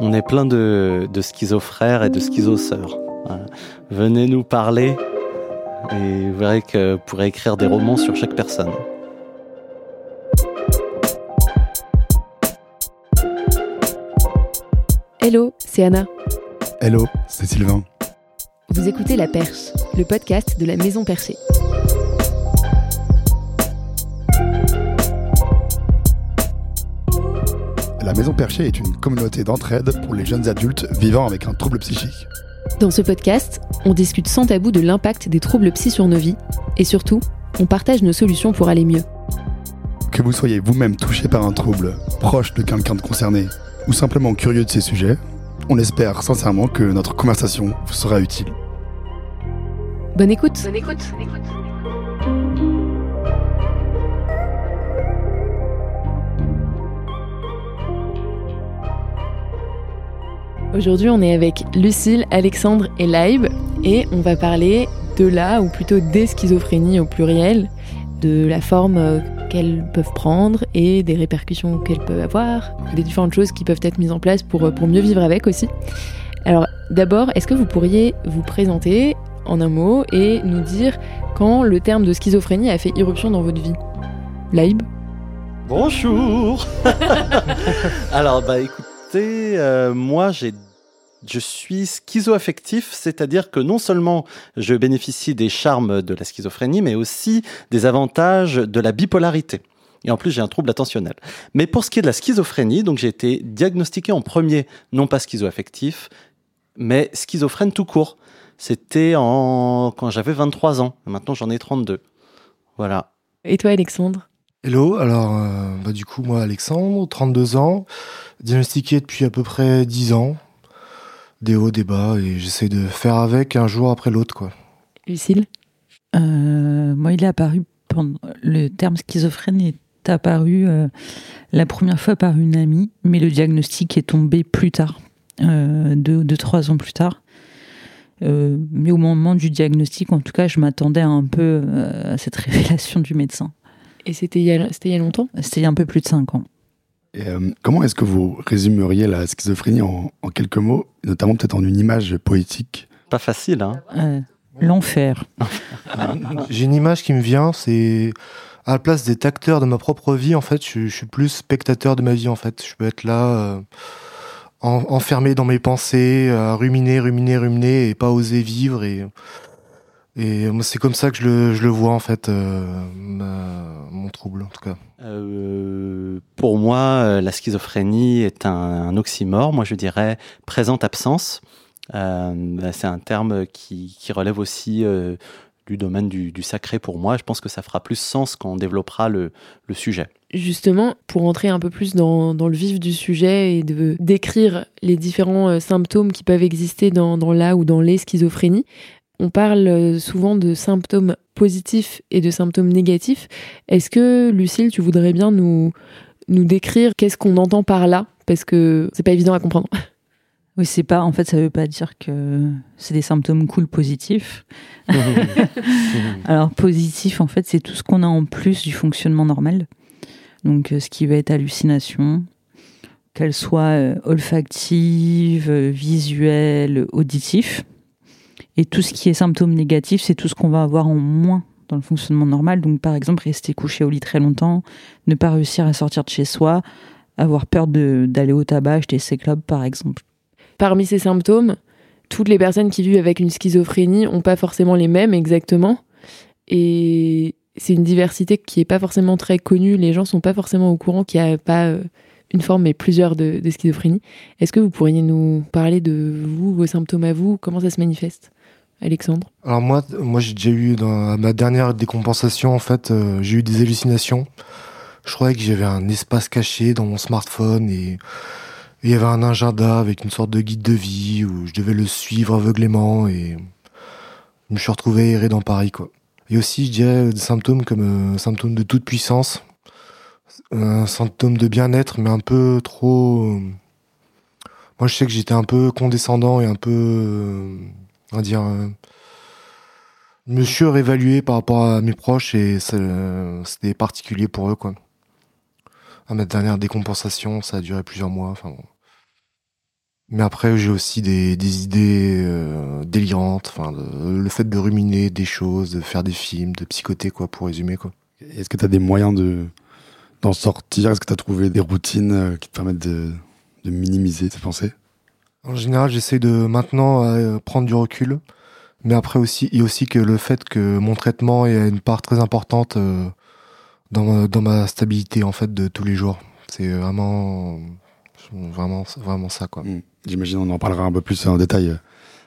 On est plein de, de schizophrères et de schizosœurs. Venez nous parler et vous verrez que vous pourrez écrire des romans sur chaque personne. Hello, c'est Anna. Hello, c'est Sylvain. Vous écoutez La Perche, le podcast de la Maison Perchée. La Maison Perchée est une communauté d'entraide pour les jeunes adultes vivant avec un trouble psychique. Dans ce podcast, on discute sans tabou de l'impact des troubles psy sur nos vies et surtout, on partage nos solutions pour aller mieux. Que vous soyez vous-même touché par un trouble, proche de quelqu'un de concerné ou simplement curieux de ces sujets, on espère sincèrement que notre conversation vous sera utile. Bonne écoute. Bonne écoute. Bonne écoute. Aujourd'hui, on est avec Lucille, Alexandre et Laib et on va parler de la, ou plutôt des schizophrénies au pluriel, de la forme euh, qu'elles peuvent prendre et des répercussions qu'elles peuvent avoir, des différentes choses qui peuvent être mises en place pour, euh, pour mieux vivre avec aussi. Alors d'abord, est-ce que vous pourriez vous présenter en un mot et nous dire quand le terme de schizophrénie a fait irruption dans votre vie? Laib Bonjour. Alors bah écoute, euh, moi, je suis schizoaffectif, c'est-à-dire que non seulement je bénéficie des charmes de la schizophrénie, mais aussi des avantages de la bipolarité. Et en plus, j'ai un trouble attentionnel. Mais pour ce qui est de la schizophrénie, donc j'ai été diagnostiqué en premier, non pas schizoaffectif, mais schizophrène tout court. C'était en... quand j'avais 23 ans. Maintenant, j'en ai 32. Voilà. Et toi, Alexandre? Hello, alors euh, bah, du coup moi Alexandre, 32 ans, diagnostiqué depuis à peu près 10 ans, des hauts, des bas, et j'essaie de faire avec un jour après l'autre quoi. Lucille? Euh, Moi il est apparu, pendant, le terme schizophrène est apparu euh, la première fois par une amie, mais le diagnostic est tombé plus tard, euh, deux, deux, trois ans plus tard. Euh, mais au moment du diagnostic, en tout cas, je m'attendais un peu euh, à cette révélation du médecin. Et c'était il, y a, il y a longtemps C'était il y a un peu plus de 5 ans. Et, euh, comment est-ce que vous résumeriez la schizophrénie en, en quelques mots, notamment peut-être en une image poétique? Pas facile, hein euh, L'enfer. J'ai une image qui me vient, c'est à la place d'être acteur de ma propre vie, en fait, je, je, suis plus spectateur de ma vie, en fait. Je peux être là, euh, en, enfermé dans mes pensées, à ruminer, ruminer, ruminer, et pas oser vivre, et... Et c'est comme ça que je le, je le vois en fait, euh, ma, mon trouble en tout cas. Euh, pour moi, la schizophrénie est un, un, oxymore. Moi, je dirais présente-absence. Euh, c'est un terme qui, qui relève aussi euh, du domaine du, du, sacré pour moi. Je pense que ça fera plus sens quand on développera le, le sujet. Justement, pour entrer un peu plus dans, dans, le vif du sujet et de décrire les différents euh, symptômes qui peuvent exister dans, dans la ou dans les schizophrénies, on parle souvent de symptômes positifs et de symptômes négatifs. Est-ce que, Lucille, tu voudrais bien nous, nous décrire qu'est-ce qu'on entend par là? Parce que c'est pas évident à comprendre. Oui, c'est pas, en fait, ça veut pas dire que c'est des symptômes cool positifs. Alors, positif, en fait, c'est tout ce qu'on a en plus du fonctionnement normal. Donc, ce qui va être hallucination, qu'elle soit euh, olfactive, visuelle, auditif. Et tout ce qui est symptômes négatifs, c'est tout ce qu'on va avoir en moins dans le fonctionnement normal. Donc, par exemple, rester couché au lit très longtemps, ne pas réussir à sortir de chez soi, avoir peur d'aller au tabac, acheter ses clubs, par exemple. Parmi ces symptômes, toutes les personnes qui vivent avec une schizophrénie n'ont pas forcément les mêmes exactement. Et c'est une diversité qui n'est pas forcément très connue. Les gens ne sont pas forcément au courant qu'il n'y a pas une forme, mais plusieurs de, de schizophrénie. Est-ce que vous pourriez nous parler de vous, vos symptômes à vous? Comment ça se manifeste? Alexandre? Alors moi, moi j'ai déjà eu dans ma dernière décompensation, en fait, euh, j'ai eu des hallucinations. Je croyais que j'avais un espace caché dans mon smartphone et il y avait un agenda avec une sorte de guide de vie où je devais le suivre aveuglément et je me suis retrouvé erré dans Paris quoi. Et aussi je dirais des symptômes comme euh, symptômes de toute puissance, un symptôme de bien-être mais un peu trop. Euh, moi je sais que j'étais un peu condescendant et un peu euh, on va dire, euh, me suis réévalué par rapport à mes proches et c'était particulier pour eux, quoi. À ma dernière décompensation, ça a duré plusieurs mois. Mais après, j'ai aussi des, idées euh, délirantes, le fait de ruminer des choses, de faire des films, de psychoter, quoi, pour résumer, quoi. Est-ce que tu as des moyens de d'en sortir? Est-ce que tu as trouvé des routines euh, qui te permettent de, de minimiser tes pensées? En général, j'essaie de maintenant euh, prendre du recul, mais après aussi, il y a aussi que le fait que mon traitement ait une part très importante euh, dans, ma, dans ma stabilité en fait de tous les jours. C'est vraiment, vraiment, vraiment ça, quoi. Mm. J'imagine on en parlera un peu plus en détail euh,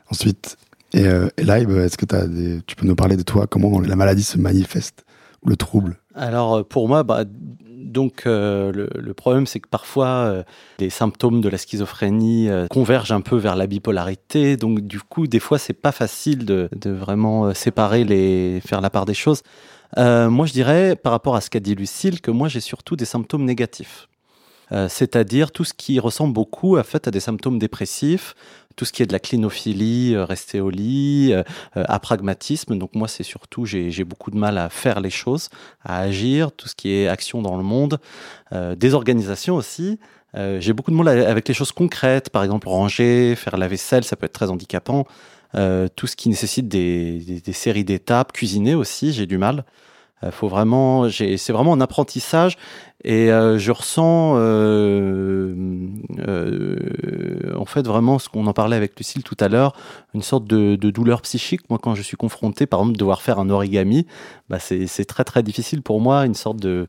ensuite. Et, euh, et Live, est-ce que as des... tu peux nous parler de toi, comment la maladie se manifeste, ou le trouble? Alors pour moi, bah, donc euh, le, le, problème c'est que parfois euh, les symptômes de la schizophrénie euh, convergent un peu vers la bipolarité. Donc du coup, des fois c'est pas facile de, de vraiment séparer les, faire la part des choses. moi, je dirais par rapport à ce qu'a dit Lucille que moi j'ai surtout des symptômes négatifs. Euh, c'est-à-dire tout ce qui ressemble beaucoup à, fait, à des symptômes dépressifs, tout ce qui est de la clinophilie, euh, rester au lit, euh, apragmatisme. Donc moi, c'est surtout, j'ai beaucoup de mal à faire les choses, à agir, tout ce qui est action dans le monde, désorganisation aussi. j'ai beaucoup de mal avec les choses concrètes, par exemple ranger, faire la vaisselle, ça peut être très handicapant. tout ce qui nécessite des, des, des séries d'étapes, cuisiner aussi, j'ai du mal. Euh, faut vraiment, c'est vraiment un apprentissage et euh, je ressens euh, en fait vraiment ce qu'on en parlait avec Lucille tout à l'heure, une sorte de, douleur psychique. Moi, quand je suis confronté, par exemple, devoir faire un origami, bah c'est très très difficile pour moi, une sorte de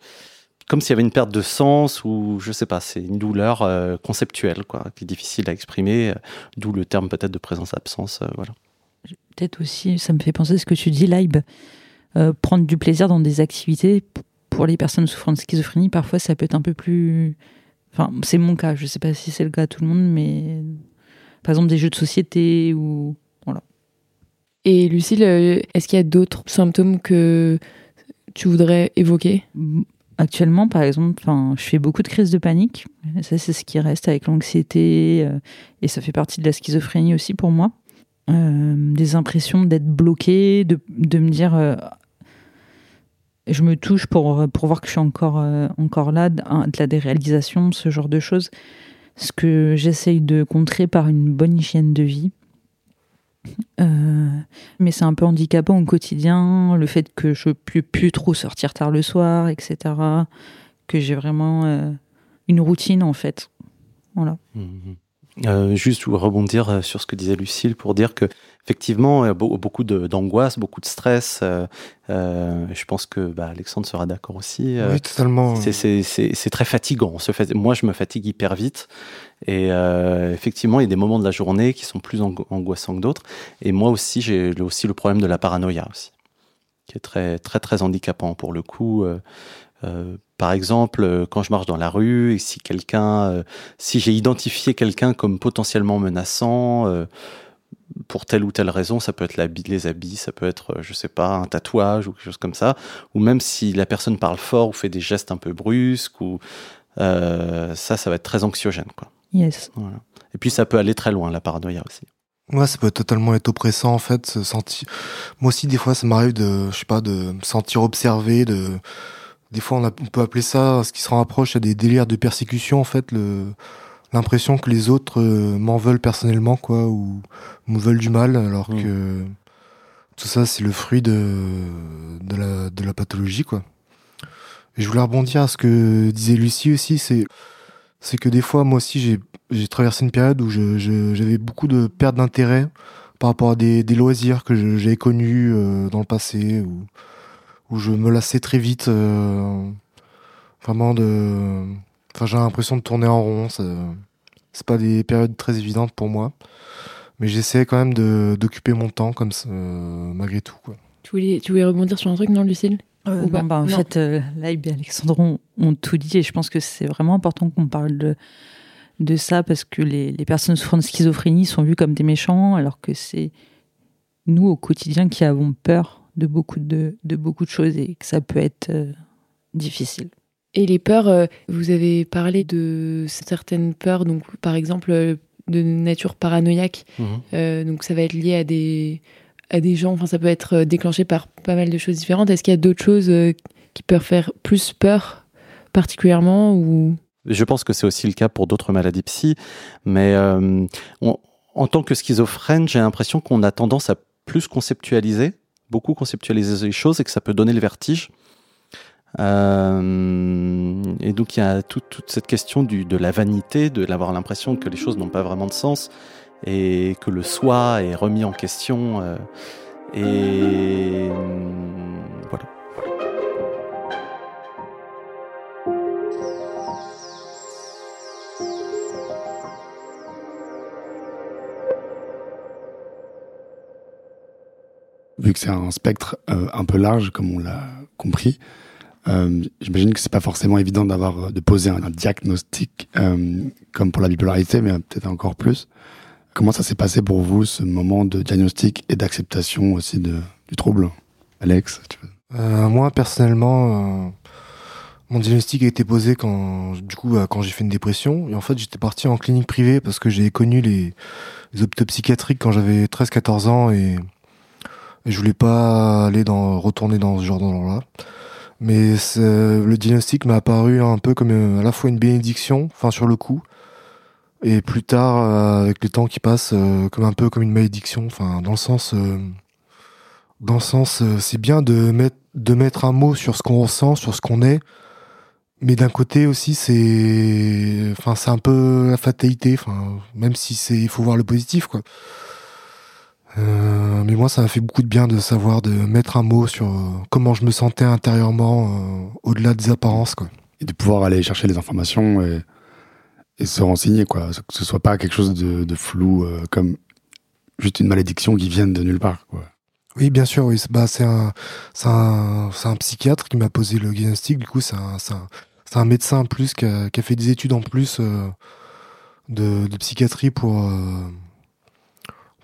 comme s'il y avait une perte de sens ou je sais pas, c'est une douleur conceptuelle quoi, qui est difficile à exprimer, d'où le terme peut-être de présence-absence, voilà. Peut-être aussi, ça me fait penser à ce que tu dis, Live euh, prendre du plaisir dans des activités pour les personnes souffrant de schizophrénie, parfois ça peut être un peu plus. Enfin, c'est mon cas, je sais pas si c'est le cas à tout le monde, mais par exemple des jeux de société ou. Voilà. Et Lucille, euh, est-ce qu'il y a d'autres symptômes que tu voudrais évoquer? Actuellement, par exemple, je fais beaucoup de crises de panique. Ça, c'est ce qui reste avec l'anxiété. Euh, et ça fait partie de la schizophrénie aussi pour moi. Euh, des impressions d'être bloqué, de, de me dire euh, je me touche pour, pour voir que je suis encore, euh, encore là, de, la déréalisation, ce genre de choses. Ce que j'essaye de contrer par une bonne hygiène de vie. Euh, mais c'est un peu handicapant au quotidien, le fait que je ne peux plus trop sortir tard le soir, etc. Que j'ai vraiment euh, une routine en fait. Voilà. Mmh. Euh, juste rebondir euh, sur ce que disait Lucille pour dire que effectivement, a beaucoup d'angoisse, beaucoup de stress. Euh, euh, je pense que bah, Alexandre sera d'accord aussi. oui, totalement. C'est très fatigant. Moi, je me fatigue hyper vite. Et euh, effectivement, il y a des moments de la journée qui sont plus angoissants que d'autres. Et moi aussi, j'ai aussi le problème de la paranoïa aussi, qui est très très très handicapant pour le coup. Par exemple, euh, quand je marche dans la rue et si quelqu'un, euh, si j'ai identifié quelqu'un comme potentiellement menaçant euh, pour telle ou telle raison, ça peut être les habits, ça peut être, je sais pas, un tatouage ou quelque chose comme ça, ou même si la personne parle fort ou fait des gestes un peu brusques, ou ça, ça va être très anxiogène, quoi. Yes. Voilà. Et puis ça peut aller très loin, la paranoïa aussi. Ouais, ça peut totalement être oppressant en fait. Se sentir... Moi aussi, des fois, ça m'arrive de, je sais pas, de me sentir observé, de des fois on, a, on, peut appeler ça, ce qui se rapproche à des délires de persécution, en fait, l'impression que les autres euh, m'en veulent personnellement, quoi, ou me veulent du mal, alors mmh. que tout ça, c'est le fruit de, de, la, de la pathologie, quoi. Et je voulais rebondir à ce que disait Lucie aussi, c'est c'est que des fois, moi aussi, j'ai traversé une période où j'avais je, beaucoup de perte d'intérêt par rapport à des, des loisirs que j'avais connus euh, dans le passé, ou où je me lassais très vite, euh, vraiment de. Enfin, j'ai l'impression de tourner en rond. C'est pas des périodes très évidentes pour moi, mais j'essaie quand même d'occuper mon temps comme ça, euh, malgré tout. Quoi. Tu voulais, tu voulais rebondir sur un truc, non, Lucille? Euh, non, bah, En non. fait, euh, là, et Alexandre ont, ont, tout dit et je pense que c'est vraiment important qu'on parle de, de ça parce que les, les personnes souffrant de schizophrénie sont vues comme des méchants alors que c'est nous au quotidien qui avons peur de beaucoup de, de, beaucoup de choses et que ça peut être euh, difficile. Et les peurs, euh, vous avez parlé de certaines peurs, donc par exemple euh, de nature paranoïaque, mmh. euh, donc ça va être lié à des, à des gens, enfin ça peut être déclenché par pas mal de choses différentes. Est-ce qu'il y a d'autres choses qui peuvent faire plus peur particulièrement ou? Je pense que c'est aussi le cas pour d'autres maladies psy, mais en tant que schizophrène, j'ai l'impression qu'on a tendance à plus conceptualiser, beaucoup conceptualiser les choses et que ça peut donner le vertige. Euh, et donc il y a toute cette question de la vanité, de l'avoir l'impression que les choses n'ont pas vraiment de sens et que le soi est remis en question. Euh, et Vu que c'est un spectre euh, un peu large, comme on l'a compris, euh, j'imagine que c'est pas forcément évident d'avoir de poser un, diagnostic euh, comme pour la bipolarité, mais peut-être encore plus. Comment ça s'est passé pour vous ce moment de diagnostic et d'acceptation aussi du trouble, Alex Moi personnellement, mon diagnostic a été posé quand du coup quand j'ai fait une dépression. Et en fait j'étais parti en clinique privée parce que j'ai connu les, les hôpitaux psychiatriques quand j'avais 13-14 ans et et je voulais pas aller dans, retourner dans ce genre d'endroit-là. Mais le diagnostic m'a apparu un peu comme euh, à la fois une bénédiction, enfin sur le coup, et plus tard, euh, avec le temps qui passe, euh, comme un peu comme une malédiction. Enfin, dans le sens, dans le sens, c'est bien de mettre de mettre un mot sur ce qu'on ressent, sur ce qu'on est, mais d'un côté aussi, c'est, enfin, c'est un peu la fatalité. Enfin, même si c'est, il faut voir le positif, quoi. Euh, mais moi, ça m'a fait beaucoup de bien de savoir, de mettre un mot sur euh, comment je me sentais intérieurement, euh, au-delà des apparences, quoi. Et de pouvoir aller chercher les informations et, et se renseigner, quoi. Que ce soit pas quelque chose de, de flou, comme juste une malédiction qui vienne de nulle part, quoi. Oui, bien sûr, oui. Bah, c'est un, un, un, psychiatre qui m'a posé le diagnostic. Du coup, c'est un, un, un, médecin en plus qui a, qui a, fait des études en plus de, de, psychiatrie pour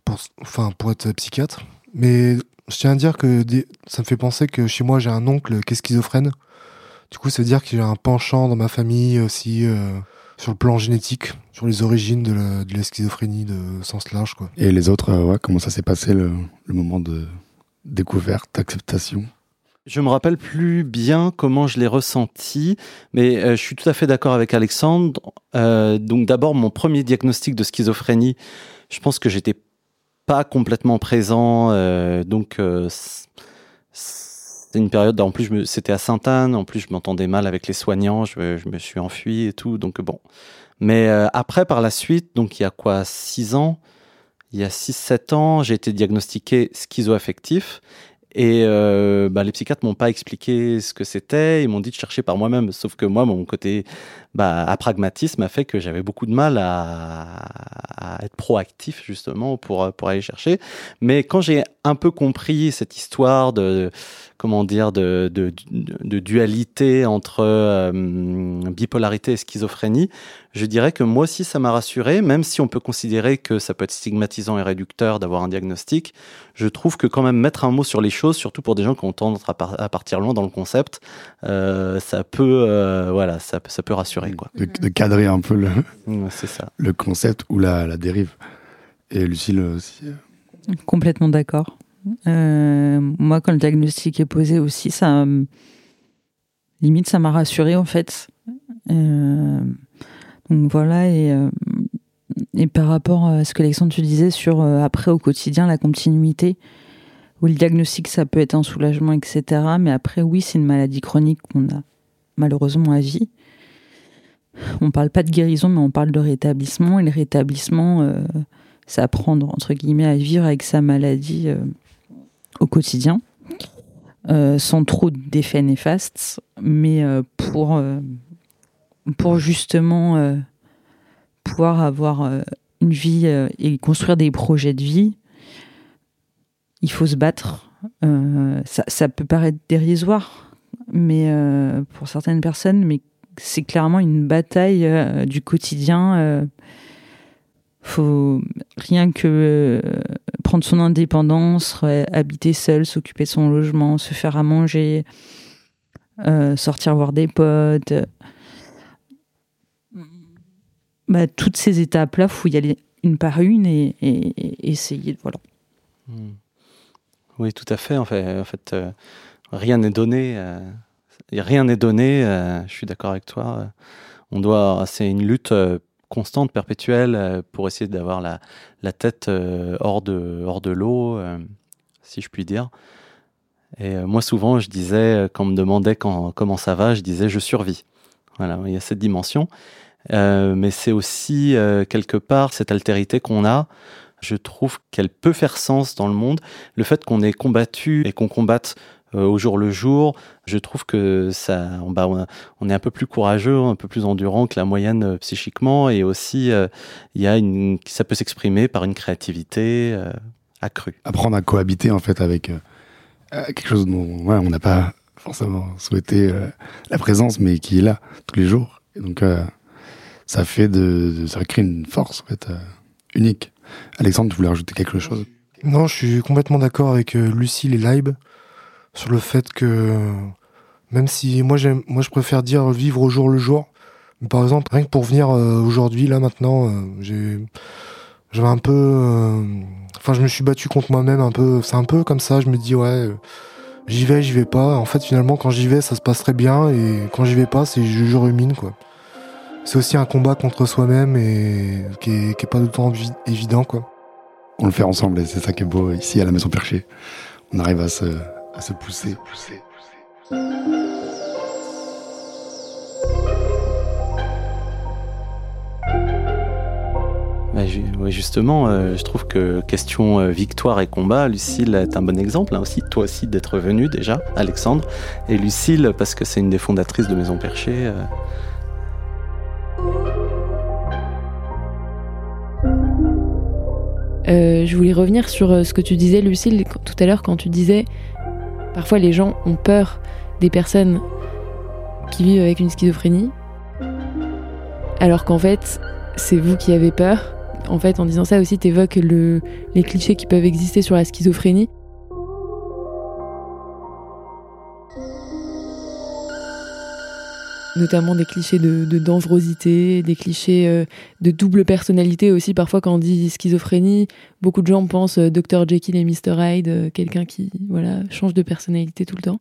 pour, enfin, pour être psychiatre. Mais je tiens à dire que ça me fait penser que chez moi, j'ai un oncle qui est schizophrène. Du coup, ça veut dire qu'il y a un penchant dans ma famille aussi euh, sur le plan génétique, sur les origines de la, schizophrénie de sens large. Quoi. Et les autres, euh, ouais, comment ça s'est passé le, moment de découverte, d'acceptation je me rappelle plus bien comment je l'ai ressenti, mais euh, je suis tout à fait d'accord avec Alexandre. donc d'abord, mon premier diagnostic de schizophrénie, je pense que j'étais pas complètement présent. Euh, donc, euh, c'est une période, en plus, c'était à Sainte-Anne, en plus, je m'entendais mal avec les soignants, je, je, me suis enfui et tout, donc bon. Mais euh, après, par la suite, donc il y a quoi, 6 ans, il y a 6-7 ans, j'ai été diagnostiqué schizoaffectif. Et euh, bah, les psychiatres m'ont pas expliqué ce que c'était, ils m'ont dit de chercher par moi-même. Sauf que moi, mon côté bah, à pragmatisme a fait que j'avais beaucoup de mal à, à, être proactif justement pour, pour aller chercher. Mais quand j'ai un peu compris cette histoire de comment dire de, de, de dualité entre euh, bipolarité et schizophrénie, je dirais que moi aussi ça m'a rassuré, même si on peut considérer que ça peut être stigmatisant et réducteur d'avoir un diagnostic. Je trouve que quand même mettre un mot sur les choses, surtout pour des gens qui ont tendance à, partir loin dans le concept, euh, ça peut euh, voilà ça, ça peut rassurer quoi. De, cadrer un peu le ça le concept ou la, la dérive. Et Lucille aussi. Complètement d'accord. Euh, moi, quand le diagnostic est posé aussi, ça, limite, ça m'a rassuré en fait. Euh, donc voilà, et, euh, par rapport à ce que Alexandre tu disais sur après au quotidien la continuité, où le diagnostic ça peut être un soulagement, etc. Mais après, oui, c'est une maladie chronique qu'on a malheureusement à vie. On parle pas de guérison, mais on parle de rétablissement. Et le rétablissement, c'est apprendre entre guillemets à vivre avec sa maladie au quotidien, euh, sans trop d'effets néfastes, mais euh, pour, euh, pour justement pouvoir avoir une vie et construire des projets de vie, il faut se battre. Ça, ça, peut paraître dérisoire, mais pour certaines personnes, mais c'est clairement une bataille du quotidien faut rien que euh, prendre son indépendance, habiter seul, s'occuper de son logement, se faire à manger, euh, sortir voir des potes. Bah, toutes ces étapes-là, faut y aller une par une et, essayer. Voilà. Hmm. Oui, tout à fait, en fait euh, rien n'est donné. rien n'est donné. je suis d'accord avec toi on doit, c'est une lutte constante, perpétuelle, pour essayer d'avoir la, la tête hors de, hors de l'eau, si je puis dire. Et moi, souvent, je disais, quand on me demandait quand, comment ça va, je disais, je survis. Voilà, il y a cette dimension. mais c'est aussi, quelque part, cette altérité qu'on a je trouve qu'elle peut faire sens dans le monde. Le fait qu'on ait combattu et qu'on combatte euh, au jour le jour, je trouve que ça, bah, on est un peu plus courageux, un peu plus endurant que la moyenne euh, psychiquement, et aussi euh, il y a une, ça peut s'exprimer par une créativité accrue. Apprendre à cohabiter en fait avec quelque chose dont ouais, on n'a pas forcément souhaité la présence, mais qui est là tous les jours. Et donc ça fait de, ça crée une force en fait unique. Alexandre, tu voulais rajouter quelque chose? Non, je suis complètement d'accord avec euh, Lucille et Leib sur le fait que même si moi j'aime, moi je préfère dire vivre au jour le jour. Par exemple, rien que pour venir euh, aujourd'hui, là maintenant, euh, j'ai, j'avais un peu, enfin je me suis battu contre moi-même un peu. C'est un peu comme ça. Je me dis ouais, j'y vais, j'y vais pas. En fait, finalement, quand j'y vais, ça se passe très bien, et quand j'y vais pas, c'est je, rumine quoi c'est aussi un combat contre soi-même et qui est, pas temps évident, quoi. On le fait ensemble et c'est ça qui est beau ici à la Maison Perchée. On arrive à se, à se pousser, pousser, pousser. Bah, justement, euh, je trouve que question euh, victoire et combat, Lucille est un bon exemple, hein, aussi, toi aussi d'être venu déjà, Alexandre, et Lucille parce que c'est une des fondatrices de Maison Perchée. Euh, je voulais revenir sur ce que tu disais, Lucille, tout à l'heure, quand tu disais parfois les gens ont peur des personnes qui vivent avec une schizophrénie, alors qu'en fait, c'est vous qui avez peur. En fait, en disant ça aussi, tu évoques les clichés qui peuvent exister sur la schizophrénie. Notamment des clichés de, dangerosité, des clichés euh, de double personnalité aussi. Parfois, quand on dit schizophrénie, beaucoup de gens pensent euh, Dr Jekyll et Mr Hyde, euh, quelqu'un qui voilà change de personnalité tout le temps.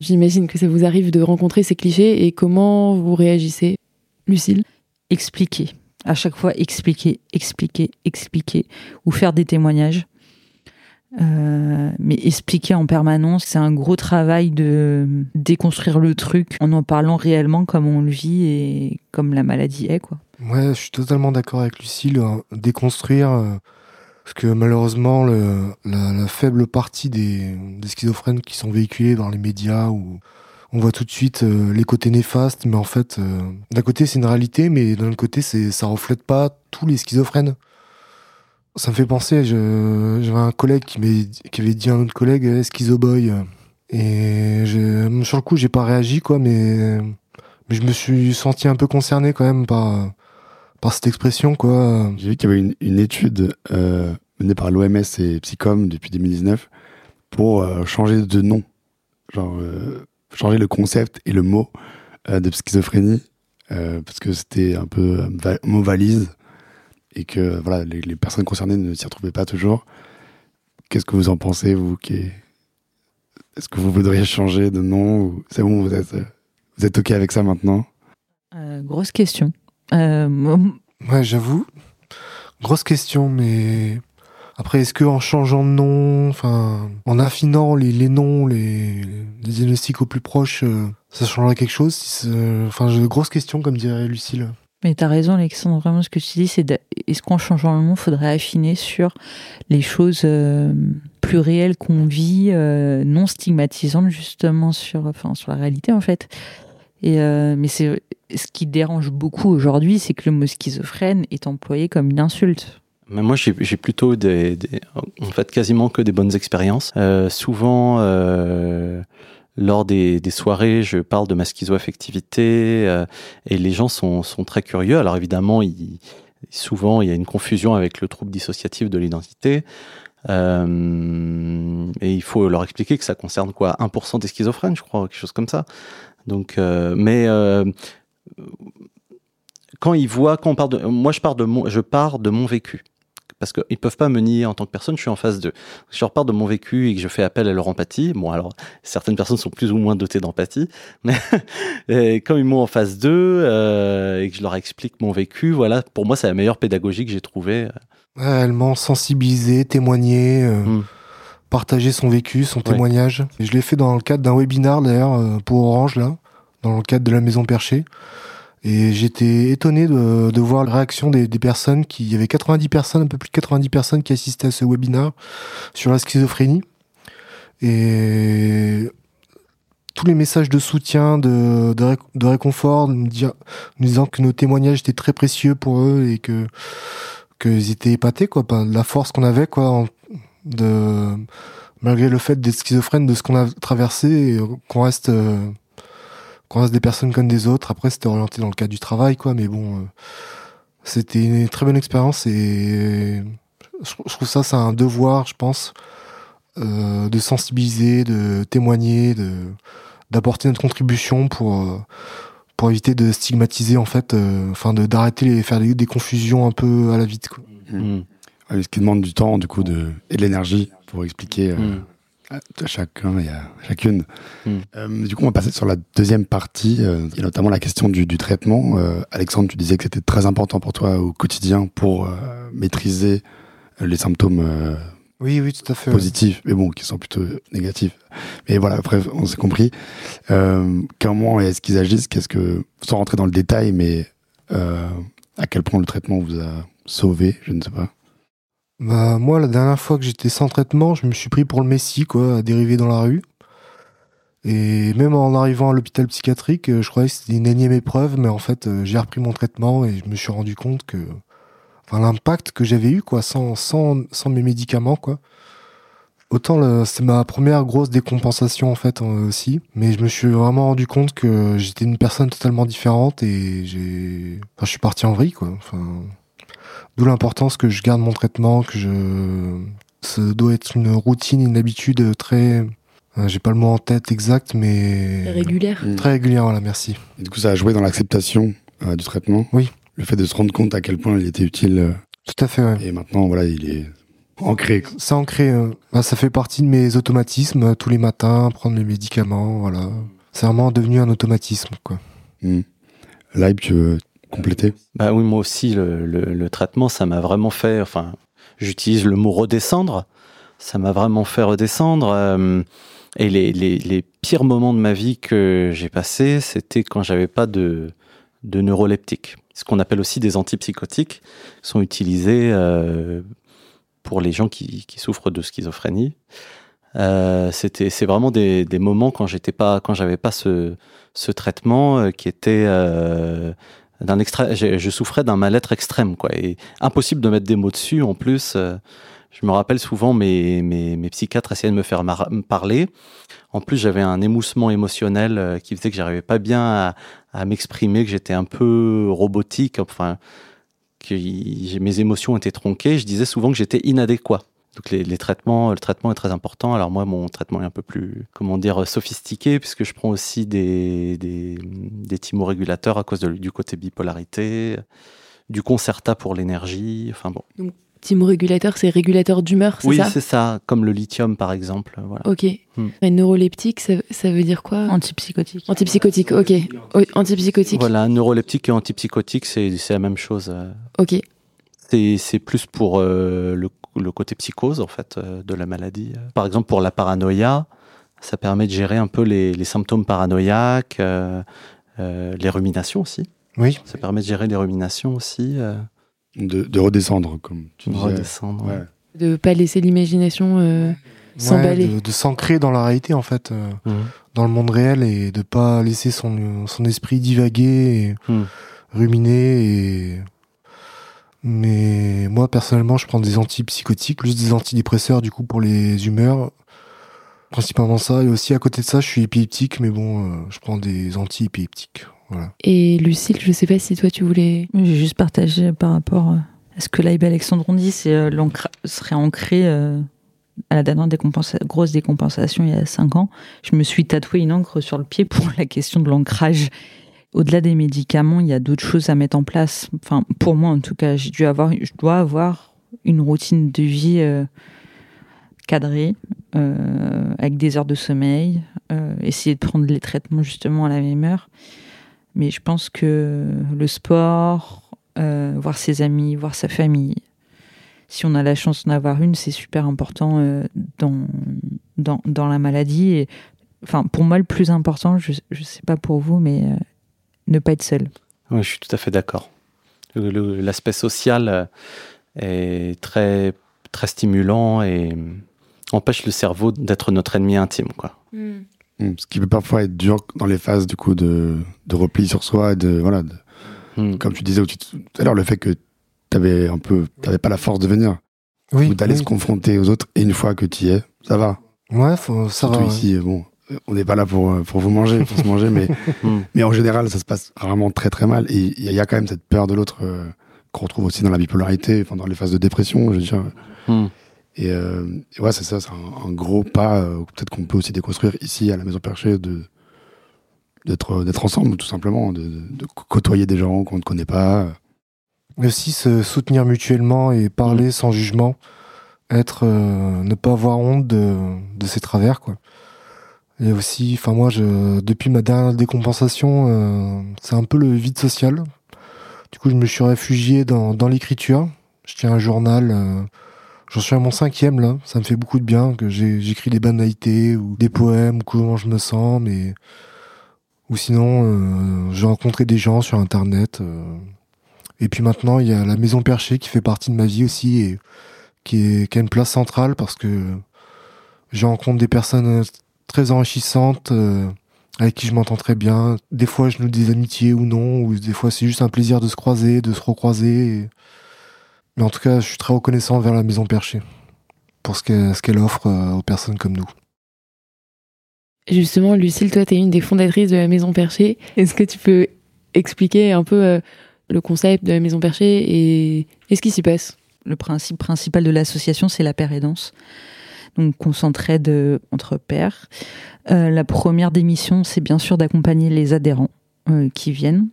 J'imagine que ça vous arrive de rencontrer ces clichés et comment vous réagissez, Lucille? Expliquer. À chaque fois, expliquer, expliquer, expliquer, ou faire des témoignages. Euh, mais expliquer en permanence, c'est un gros travail de déconstruire le truc en en parlant réellement comme on le vit et comme la maladie est, quoi. Ouais, je suis totalement d'accord avec Lucille. Euh, déconstruire, euh, parce que malheureusement, la, faible partie des, schizophrènes qui sont véhiculés dans les médias où on voit tout de suite les côtés néfastes, mais en fait, d'un côté c'est une réalité, mais d'un autre côté, c'est ça reflète pas tous les schizophrènes. Ça me fait penser, j'avais un collègue qui, avait dit à un autre collègue eh, Schizo Boy. Et sur le coup, j'ai pas réagi, quoi, mais, je me suis senti un peu concerné quand même par, cette expression, quoi. J'ai vu qu'il y avait une, étude euh, menée par l'OMS et Psychom depuis 2019 pour euh, changer de nom. Genre, euh, changer le concept et le mot de schizophrénie, parce que c'était un peu mot valise et que voilà, les, personnes concernées ne s'y retrouvaient pas toujours. Qu'est-ce que vous en pensez, vous qui Est-ce que vous voudriez changer de nom ou c'est bon, vous êtes, vous êtes OK avec ça maintenant? Euh, Grosse question. Euh, ouais, j'avoue. Grosse question, mais après, est-ce que en changeant de nom, enfin, en affinant les, les noms, les, les, diagnostics au plus proche, euh, ça changerait quelque chose? Enfin, j'ai de grosses questions, comme dirait Lucille. Mais tu as raison, Alexandre. Vraiment, ce que tu dis, c'est est-ce qu'en changeant le nom, il faudrait affiner sur les choses euh, plus réelles qu'on vit, euh, non stigmatisantes, justement, sur, enfin, sur la réalité, en fait? Et, euh, mais c'est ce qui dérange beaucoup aujourd'hui, c'est que le mot schizophrène est employé comme une insulte. Mais moi, j'ai plutôt des, en fait, quasiment que des bonnes expériences. souvent, lors des, des, soirées, je parle de ma schizoaffectivité euh, et les gens sont, sont, très curieux. Alors évidemment, souvent, il y a une confusion avec le trouble dissociatif de l'identité. Euh, et il faut leur expliquer que ça concerne quoi? 1% des schizophrènes, je crois, quelque chose comme ça. Donc, euh, mais euh, quand ils voient, quand on parle de, moi je pars de mon, je pars de mon vécu parce qu'ils peuvent pas me nier en tant que personne, je suis en phase d'eux. Si je repars de mon vécu et que je fais appel à leur empathie, bon alors certaines personnes sont plus ou moins dotées d'empathie, mais quand ils m'ont en phase d'eux euh, et que je leur explique mon vécu, voilà, pour moi c'est la meilleure pédagogie que j'ai trouvée. elles m'ont sensibilisé, témoigné. Euh, mm. partager son vécu, son témoignage. Et je l'ai fait dans le cadre d'un webinar d'ailleurs euh, pour Orange là, dans le cadre de la maison perchée. Et j'étais étonné de, de, voir la réaction des, des, personnes qui, il y avait 90 personnes, un peu plus de 90 personnes qui assistaient à ce webinaire sur la schizophrénie. Et tous les messages de soutien, de, de, de réconfort, nous, dire, nous disant que nos témoignages étaient très précieux pour eux et que qu'ils étaient épatés quoi, de la force qu'on avait quoi, de malgré le fait d'être schizophrène, de ce qu'on a traversé, qu'on reste euh, qu'on reste des personnes comme des autres. Après, c'était orienté dans le cadre du travail, quoi. Mais bon, euh, c'était une très bonne expérience et je, trouve ça, c'est un devoir, je pense, euh, de sensibiliser, de témoigner, de d'apporter notre contribution pour euh, pour éviter de stigmatiser en fait, enfin de d'arrêter les faire des, confusions un peu à la vite. Quoi. Mmh. ce qui demande du temps, du coup, de et de l'énergie pour expliquer. Mmh à chacun et à chacune. Hmm. Euh, du coup, on va passer sur la deuxième partie. Euh, a notamment la question du, du traitement. Euh, Alexandre, tu disais que c'était très important pour toi au quotidien pour maîtriser les symptômes oui, oui, tout à fait, positifs, mais bon, qui sont plutôt négatifs. Mais voilà, bref, on s'est compris. comment est-ce qu'ils agissent? Qu'est-ce que, sans rentrer dans le détail, mais à quel point le traitement vous a sauvé? Je ne sais pas. Bah, moi, la dernière fois que j'étais sans traitement, je me suis pris pour le Messie, quoi, à dériver dans la rue. Et même en arrivant à l'hôpital psychiatrique, euh, je croyais que c'était une énième épreuve, mais en fait, euh, j'ai repris mon traitement et je me suis rendu compte que, enfin, l'impact que j'avais eu, quoi, sans, mes médicaments, quoi. Autant c'est ma première grosse décompensation en fait aussi, mais je me suis vraiment rendu compte que j'étais une personne totalement différente et j'ai, enfin, je suis parti en vrille quoi. Enfin, D'où l'importance que je garde mon traitement, que je. Ça doit être une routine, une habitude très. Euh, j'ai pas le mot en tête exact, mais. Régulière. Mm. Très régulière, voilà, merci. Et du coup, ça a joué dans l'acceptation euh, du traitement? Oui. Le fait de se rendre compte à quel point il était utile. Euh, Tout à fait, ouais. Et maintenant, voilà, il est ancré. C'est ancré. Bah, ça fait partie de mes automatismes, tous les matins, prendre les médicaments, voilà. C'est vraiment devenu un automatisme, quoi. Mmh. Live, tu compléter Bah oui, moi aussi, le, le, traitement, ça m'a vraiment fait, enfin, j'utilise le mot redescendre, ça m'a vraiment fait redescendre. Euh, et les, les, les, pires moments de ma vie que j'ai passés, c'était quand j'avais pas de, de neuroleptiques. Ce qu'on appelle aussi des antipsychotiques sont utilisés euh, pour les gens qui, qui, souffrent de schizophrénie. Euh, c'est vraiment des, des, moments quand j'étais pas, quand j'avais pas ce, ce traitement qui était d'un extrême, je, souffrais d'un mal-être extrême, quoi, et impossible de mettre des mots dessus. En plus, euh, je me rappelle souvent mes, mes, mes psychiatres essayaient de me faire parler. En plus, j'avais un émoussement émotionnel euh, qui faisait que j'arrivais pas bien à, à m'exprimer, que j'étais un peu robotique, enfin, que mes émotions étaient tronquées. Je disais souvent que j'étais inadéquat. Donc les, les, traitements, le traitement est très important. Alors moi, mon traitement est un peu plus, comment dire, sophistiqué puisque je prends aussi des, des, des thymorégulateurs à cause de, du côté bipolarité, du concerta pour l'énergie. Enfin bon. Donc thymorégulateur, c'est régulateur d'humeur, c'est oui, ça? Oui, c'est ça, comme le lithium par exemple. Voilà. Ok. Hmm. Et neuroleptique, ça, ça, veut dire quoi? Antipsychotique. Antipsychotique, ok. Antipsychotique. Voilà, neuroleptique et antipsychotique, c'est la même chose. Ok. C'est plus pour euh, le le côté psychose en fait euh, de la maladie. Par exemple, pour la paranoïa, ça permet de gérer un peu les, symptômes paranoïaques, euh, euh, les ruminations aussi. Oui. Ça permet de gérer les ruminations aussi. De, redescendre, comme tu disais. Redescendre. Ouais. De pas laisser l'imagination s'emballer. de, s'ancrer dans la réalité en fait, mmh. dans le monde réel et de pas laisser son, son esprit divaguer, et mmh. ruminer et mais moi, personnellement, je prends des antipsychotiques, plus des antidépresseurs, du coup, pour les humeurs. Principalement ça. Et aussi, à côté de ça, je suis épileptique, mais bon, euh, je prends des anti-épileptiques. Voilà. Et Lucille, je sais pas si toi, tu voulais... J'ai juste partagé par rapport à ce que Laïb Alexandre dit, c'est euh, serait ancré euh, à la dernière grosse décompensation il y a 5 ans. Je me suis tatoué une encre sur le pied pour la question de l'ancrage au-delà des médicaments, il y a d'autres choses à mettre en place. Enfin, pour moi, en tout cas, j'ai dû avoir, je dois avoir une routine de vie cadrée, avec des heures de sommeil, essayer de prendre les traitements justement à la même heure. Mais je pense que le sport, voir ses amis, voir sa famille, si on a la chance d'en avoir une, c'est super important dans, dans, dans, la maladie. Enfin, pour moi, le plus important, je ne sais pas pour vous, mais ne pas être seul. Oui, je suis tout à fait d'accord. L'aspect social euh, est très, très stimulant et empêche le cerveau d'être notre ennemi intime. Quoi. Hmm. Hmm, ce qui peut parfois être dur dans les phases du coup, de, de repli sur soi. Et de, voilà, hmm. Comme tu disais tout à l'heure, le fait que tu n'avais un peu, pas la force de venir. Oui, ou d'aller se confronter aux autres. Et une fois que tu y es, ça va. Ouais, ça Surtout va. ici, bon, on n'est pas là pour, pour vous manger, pour se manger, mais, hmm. mais en général, ça se passe vraiment très très mal. Et il y, a quand même cette peur de l'autre euh, qu'on retrouve aussi dans la bipolarité, enfin, dans les phases de dépression, je veux dire. Hmm. Euh, et, ouais, c'est ça, c'est un, gros pas, euh, peut-être qu'on peut aussi déconstruire ici à la Maison Perchée, de, d'être, d'être ensemble, tout simplement, de, de, côtoyer des gens qu'on ne connaît pas. Mais aussi se soutenir mutuellement et parler hmm. sans jugement, être, ne pas avoir honte de, de ses travers, quoi. Et aussi, enfin moi, je, depuis ma dernière décompensation, euh, c'est un peu le vide social. Du coup, je me suis réfugié dans, dans l'écriture. Je tiens un journal. Euh, J'en suis à mon cinquième là. Ça me fait beaucoup de bien que j'écris des banalités ou des poèmes ou comment je me sens, mais ou sinon euh, j'ai rencontré des gens sur internet. Euh. Et puis maintenant, il y a la maison perchée qui fait partie de ma vie aussi et qui, est, qui a une place centrale parce que j'ai rencontré des personnes très enrichissante, euh, avec qui je m'entends très bien. Des fois, je nous dis des amitiés ou non, ou des fois, c'est juste un plaisir de se croiser, de se recroiser. Mais en tout cas, je suis très reconnaissant vers la Maison Perchée pour ce qu'elle offre euh, aux personnes comme nous. Justement, Lucille, toi, tu es une des fondatrices de la Maison Perchée. Est-ce que tu peux expliquer un peu euh, le concept de la Maison Perchée et, et ce qui s'y passe? Le principe principal de l'association, c'est la pérédance donc qu'on s'entraide euh, entre pairs. Euh, la première des missions, c'est bien sûr d'accompagner les adhérents euh, qui viennent.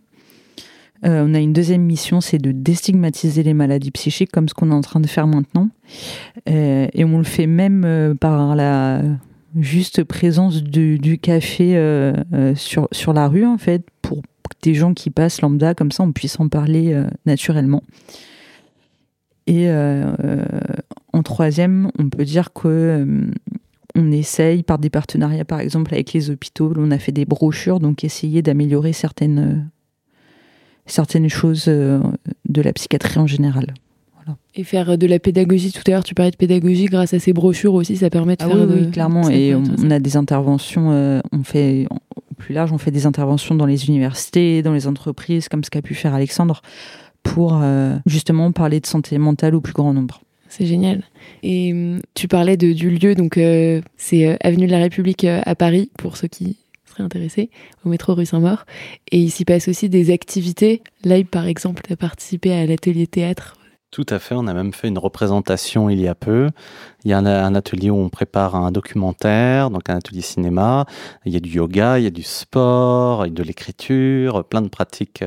on a une deuxième mission, c'est de déstigmatiser les maladies psychiques, comme ce qu'on est en train de faire maintenant. et on le fait même par la juste présence du, café sur, sur la rue, en fait, pour des gens qui passent lambda, comme ça on puisse en parler naturellement. Et en troisième, on peut dire que euh, on essaye par des partenariats, par exemple avec les hôpitaux, on a fait des brochures, donc essayer d'améliorer certaines, euh, certaines choses euh, de la psychiatrie en général. Et faire de la pédagogie, tout à l'heure tu parlais de pédagogie, grâce à ces brochures aussi, ça permet de ah faire... Oui, clairement, et on, a des interventions, on fait, plus large, on fait des interventions dans les universités, dans les entreprises, comme ce qu'a pu faire Alexandre, pour justement parler de santé mentale au plus grand nombre. C'est génial. Et hum, tu parlais de, du lieu, donc euh, c'est euh, Avenue de la République euh, à Paris, pour ceux qui seraient intéressés, au métro rue Saint-Maur. Et il s'y passe aussi des activités. Là, par exemple, tu as participé à l'atelier théâtre. Tout à fait, on a même fait une représentation il y a peu. Il y a un, atelier où on prépare un documentaire, donc un atelier cinéma. Il y a du yoga, il y a du sport, il y a de l'écriture, plein de pratiques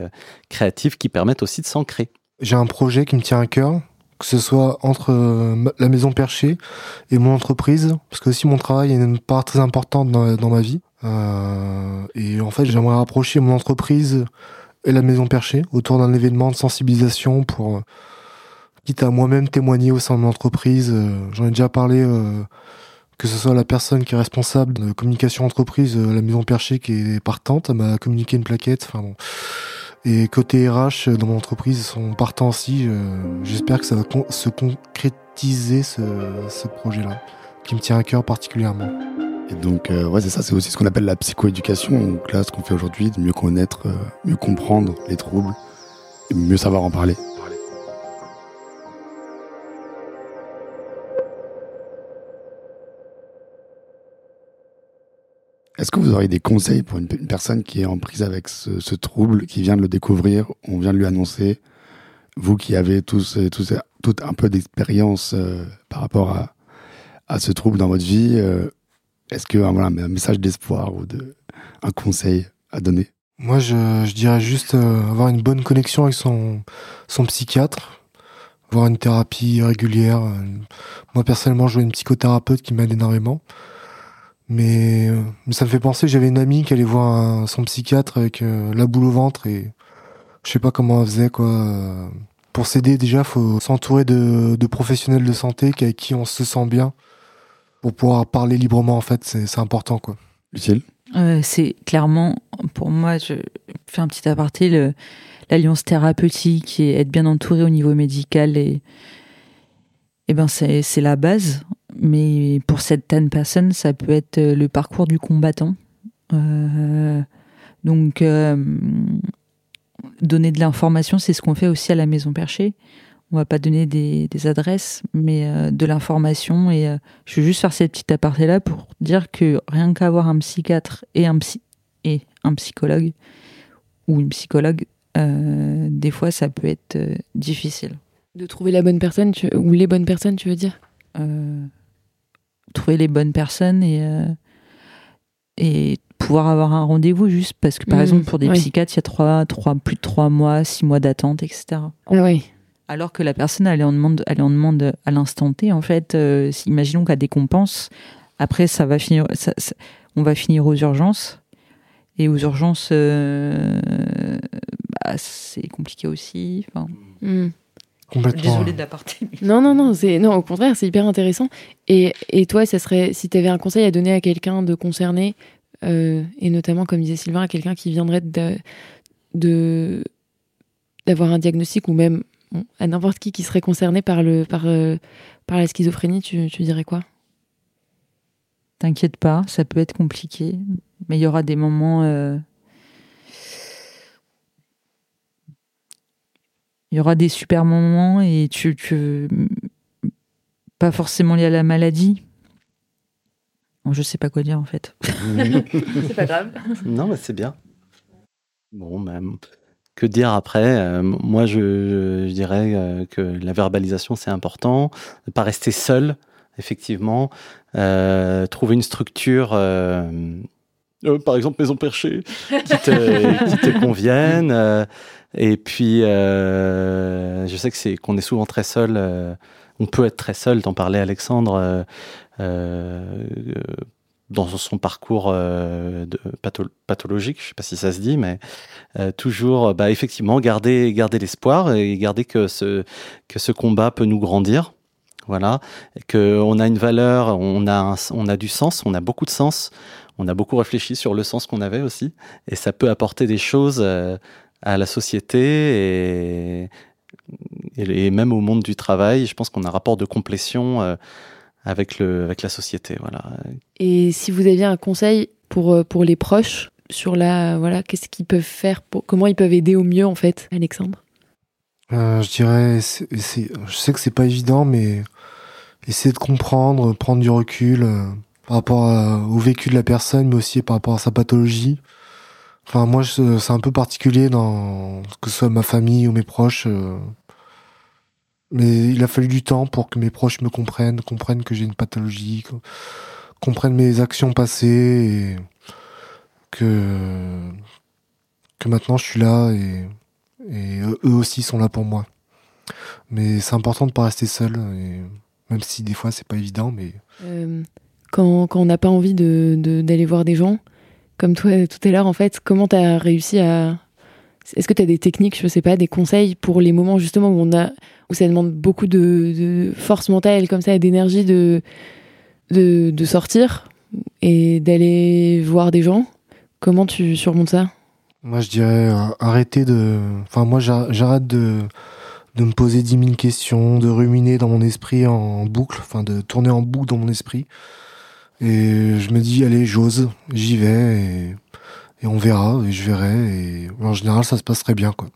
créatives qui permettent aussi de s'ancrer. J'ai un projet qui me tient à cœur, que ce soit entre euh, la maison perchée et mon entreprise, parce que aussi mon travail est une part très importante dans, ma vie. Euh, et en fait, j'aimerais rapprocher mon entreprise et la maison perchée autour d'un événement de sensibilisation pour, euh, quitte à moi-même témoigner au sein de mon entreprise. J'en ai déjà parlé, que ce soit la personne qui est responsable de communication entreprise, la maison perchée qui est partante, elle m'a communiqué une plaquette. Enfin bon et côté RH, dans mon entreprise, sont partants aussi. J'espère que ça va se concrétiser ce, projet-là, qui me tient à cœur particulièrement. Et donc, euh, ouais, c'est ça, c'est aussi ce qu'on appelle la psychoéducation. Donc là, ce qu'on fait aujourd'hui, de mieux connaître, euh, mieux comprendre les troubles, et mieux savoir en parler. Est-ce que vous auriez des conseils pour une, personne qui est en prise avec ce, trouble, qui vient de le découvrir, on vient de lui annoncer, vous qui avez tous, tous tout un peu d'expérience euh, par rapport à, ce trouble dans votre vie, euh, est-ce que voilà, un message d'espoir ou de, un conseil à donner? Moi, je, dirais juste euh, avoir une bonne connexion avec son, son psychiatre, voir une thérapie régulière. Moi, personnellement, je vois une psychothérapeute qui m'aide énormément. Mais, ça me fait penser, j'avais une amie qui allait voir son psychiatre avec la boule au ventre et je sais pas comment elle faisait, quoi. Pour s'aider, déjà, faut s'entourer de, de, professionnels de santé avec qui on se sent bien pour pouvoir parler librement, en fait. C'est important, quoi. Lucille? Euh, C'est clairement, pour moi, je fais un petit aparté, l'alliance thérapeutique et être bien entouré au niveau médical et, et ben c'est la base. Mais pour certaines personnes, ça peut être le parcours du combattant. Euh, donc, euh, donner de l'information, c'est ce qu'on fait aussi à la Maison Perchée. On va pas donner des, adresses, mais euh, de l'information. Et euh, je veux juste faire cette petite aparté-là pour dire que rien qu'avoir un psychiatre et un, psy et un psychologue ou une psychologue, euh, des fois, ça peut être difficile. De trouver la bonne personne, ou les bonnes personnes, tu veux dire? Trouver les bonnes personnes et, et pouvoir avoir un rendez-vous juste parce que par mmh, exemple pour des psychiatres il y a trois, trois, plus de trois mois, six mois d'attente, etc. Ah oui. Alors que la personne elle en demande, elle en demande à l'instant T en fait. Euh, imaginons qu'à des compenses, après ça va finir, on va finir aux urgences et aux urgences euh, bah, c'est compliqué aussi. Enfin. Mmh. Désolée de la partie. Non, non, non, c'est non, au contraire, c'est hyper intéressant. Et, et toi, ça serait si tu avais un conseil à donner à quelqu'un de concerné euh, et notamment, comme disait Sylvain, à quelqu'un qui viendrait de, d'avoir un diagnostic ou même à n'importe qui qui serait concerné par, le, par, euh, par la schizophrénie, tu, tu dirais quoi? T'inquiète pas, ça peut être compliqué, mais il y aura des moments. Euh, il y aura des super moments et tu, tu. Pas forcément liés à la maladie, je sais pas quoi dire en fait. c'est pas grave. Non, mais c'est bien. Bon, même. Que dire après? Euh, Moi, je, dirais euh, que la verbalisation, c'est important. Ne pas rester seul, effectivement. Euh, trouver une structure, par exemple Maison Perchée, qui te, qui te convienne. et puis, je sais que c'est qu'on est souvent très seul. on peut être très seul. T'en parlais, Alexandre. Euh, dans son parcours euh, de pathologique, je sais pas si ça se dit, mais euh, toujours, bah, effectivement, garder, garder l'espoir et garder que ce, que ce combat peut nous grandir. Voilà, qu'on a une valeur, on a, on a du sens, on a beaucoup de sens, on a beaucoup réfléchi sur le sens qu'on avait aussi, et ça peut apporter des choses à la société et, et, même au monde du travail. Je pense qu'on a un rapport de complétion avec, le, avec la société. Voilà. Et si vous aviez un conseil pour, euh, pour les proches sur la voilà qu'est-ce qu'ils peuvent faire pour, comment ils peuvent aider au mieux en fait Alexandre? Euh, je dirais je sais que c'est pas évident mais essayer de comprendre prendre du recul euh, par rapport au vécu de la personne mais aussi par rapport à sa pathologie enfin moi c'est un peu particulier dans que ce soit ma famille ou mes proches mais il a fallu du temps pour que mes proches me comprennent, comprennent que j'ai une pathologie, comprennent mes actions passées et que, que maintenant je suis là et, et eux aussi sont là pour moi. Mais c'est important de pas rester seul, et même si des fois c'est pas évident. Mais euh, quand, quand, on n'a pas envie d'aller de, voir des gens, comme toi tout à l'heure, en fait, comment tu as réussi à. Est-ce que tu as des techniques, je sais pas, des conseils pour les moments justement où on a où ça demande beaucoup de, force mentale comme ça d'énergie de, de, sortir et d'aller voir des gens? Comment tu surmontes ça? Moi, je dirais euh, arrêter de. Enfin, moi, j'arrête de, de me poser dix mille questions, de ruminer dans mon esprit en boucle, enfin, de tourner en boucle dans mon esprit. Et je me dis, allez, j'ose, j'y vais et, on verra et je verrai. Et en général, ça se passe très bien, quoi.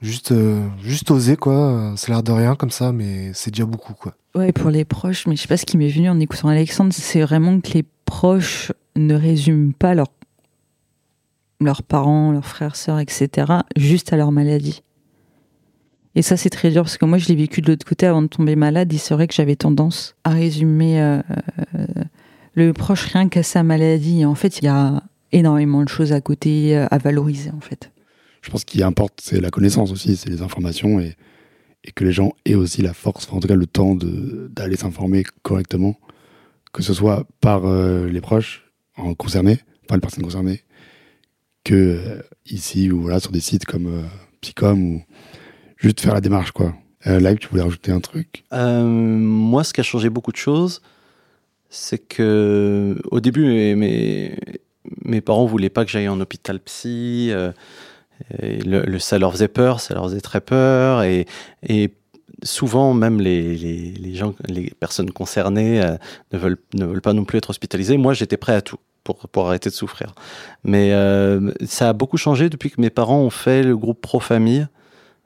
Juste, euh, juste oser, quoi. Ça a l'air de rien comme ça, mais c'est déjà beaucoup, quoi. Ouais, pour les proches, mais je sais pas ce qui m'est venu en écoutant Alexandre, c'est vraiment que les proches ne résument pas leur, leurs parents, leurs frères, sœurs, etc., juste à leur maladie. Et ça, c'est très dur parce que moi, je l'ai vécu de l'autre côté avant de tomber malade. Et c'est vrai que j'avais tendance à résumer euh, euh, le proche rien qu'à sa maladie. En fait, il y a énormément de choses à côté à valoriser, en fait je pense qu'il importe, c'est la connaissance aussi, c'est les informations et, et que les gens aient aussi la force, enfin, en tout cas le temps d'aller s'informer correctement, que ce soit par euh, les proches en concernés, par les personnes concernées, que euh, ici ou voilà sur des sites comme euh, Psycom ou juste faire la démarche quoi. Live, tu voulais rajouter un truc? Moi, ce qui a changé beaucoup de choses, c'est que au début, mes, mes, parents voulaient pas que j'aille en hôpital psy. le, ça leur faisait peur, ça leur faisait très peur. Et, et souvent, même les, les, les, gens, les personnes concernées euh, ne, veulent, ne veulent pas non plus être hospitalisées. Moi, j'étais prêt à tout pour, pour arrêter de souffrir. Mais euh, ça a beaucoup changé depuis que mes parents ont fait le groupe Pro-Famille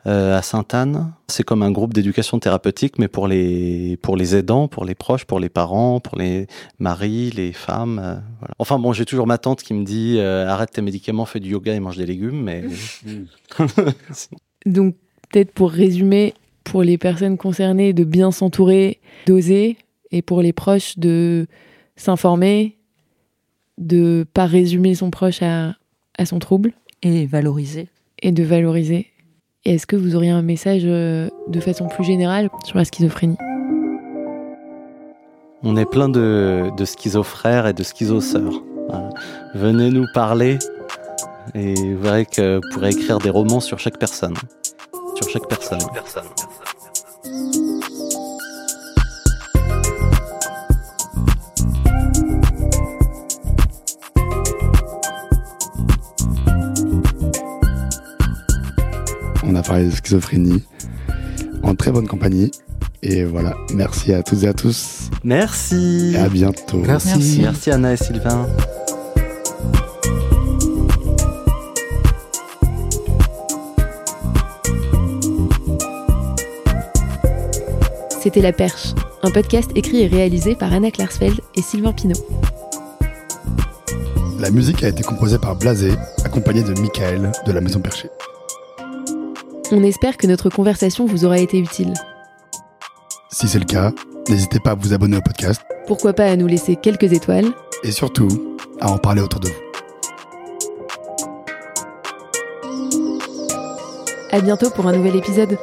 euh, à Sainte-Anne. C'est comme un groupe d'éducation thérapeutique, mais pour les, pour les aidants, pour les proches, pour les parents, pour les maris, les femmes. voilà. Enfin bon, j'ai toujours ma tante qui me dit arrête tes médicaments, fais du yoga et mange des légumes. Mais... Donc peut-être pour résumer, pour les personnes concernées de bien s'entourer, d'oser, et pour les proches de s'informer, de pas résumer son proche à, à son trouble. Et valoriser. Et de valoriser. Est-ce que vous auriez un message euh, de façon plus générale sur la schizophrénie? On est plein de, de et de schizosœurs. Venez nous parler et vous verrez que vous pourrez écrire des romans sur chaque personne. Sur. Chaque personne. On a parlé de schizophrénie en très bonne compagnie. Et voilà, merci à toutes et à tous. Merci. Et à bientôt. Merci. Merci, Anna et Sylvain. C'était La Perche, un podcast écrit et réalisé par Anna Klarsfeld et Sylvain Pinault. La musique a été composée par Blasé, accompagné de Michael de la Maison Perchée. On espère que notre conversation vous aura été utile. Si c'est le cas, n'hésitez pas à vous abonner au podcast. Pourquoi pas à nous laisser quelques étoiles. Et surtout, à en parler autour de vous. À bientôt pour un nouvel épisode.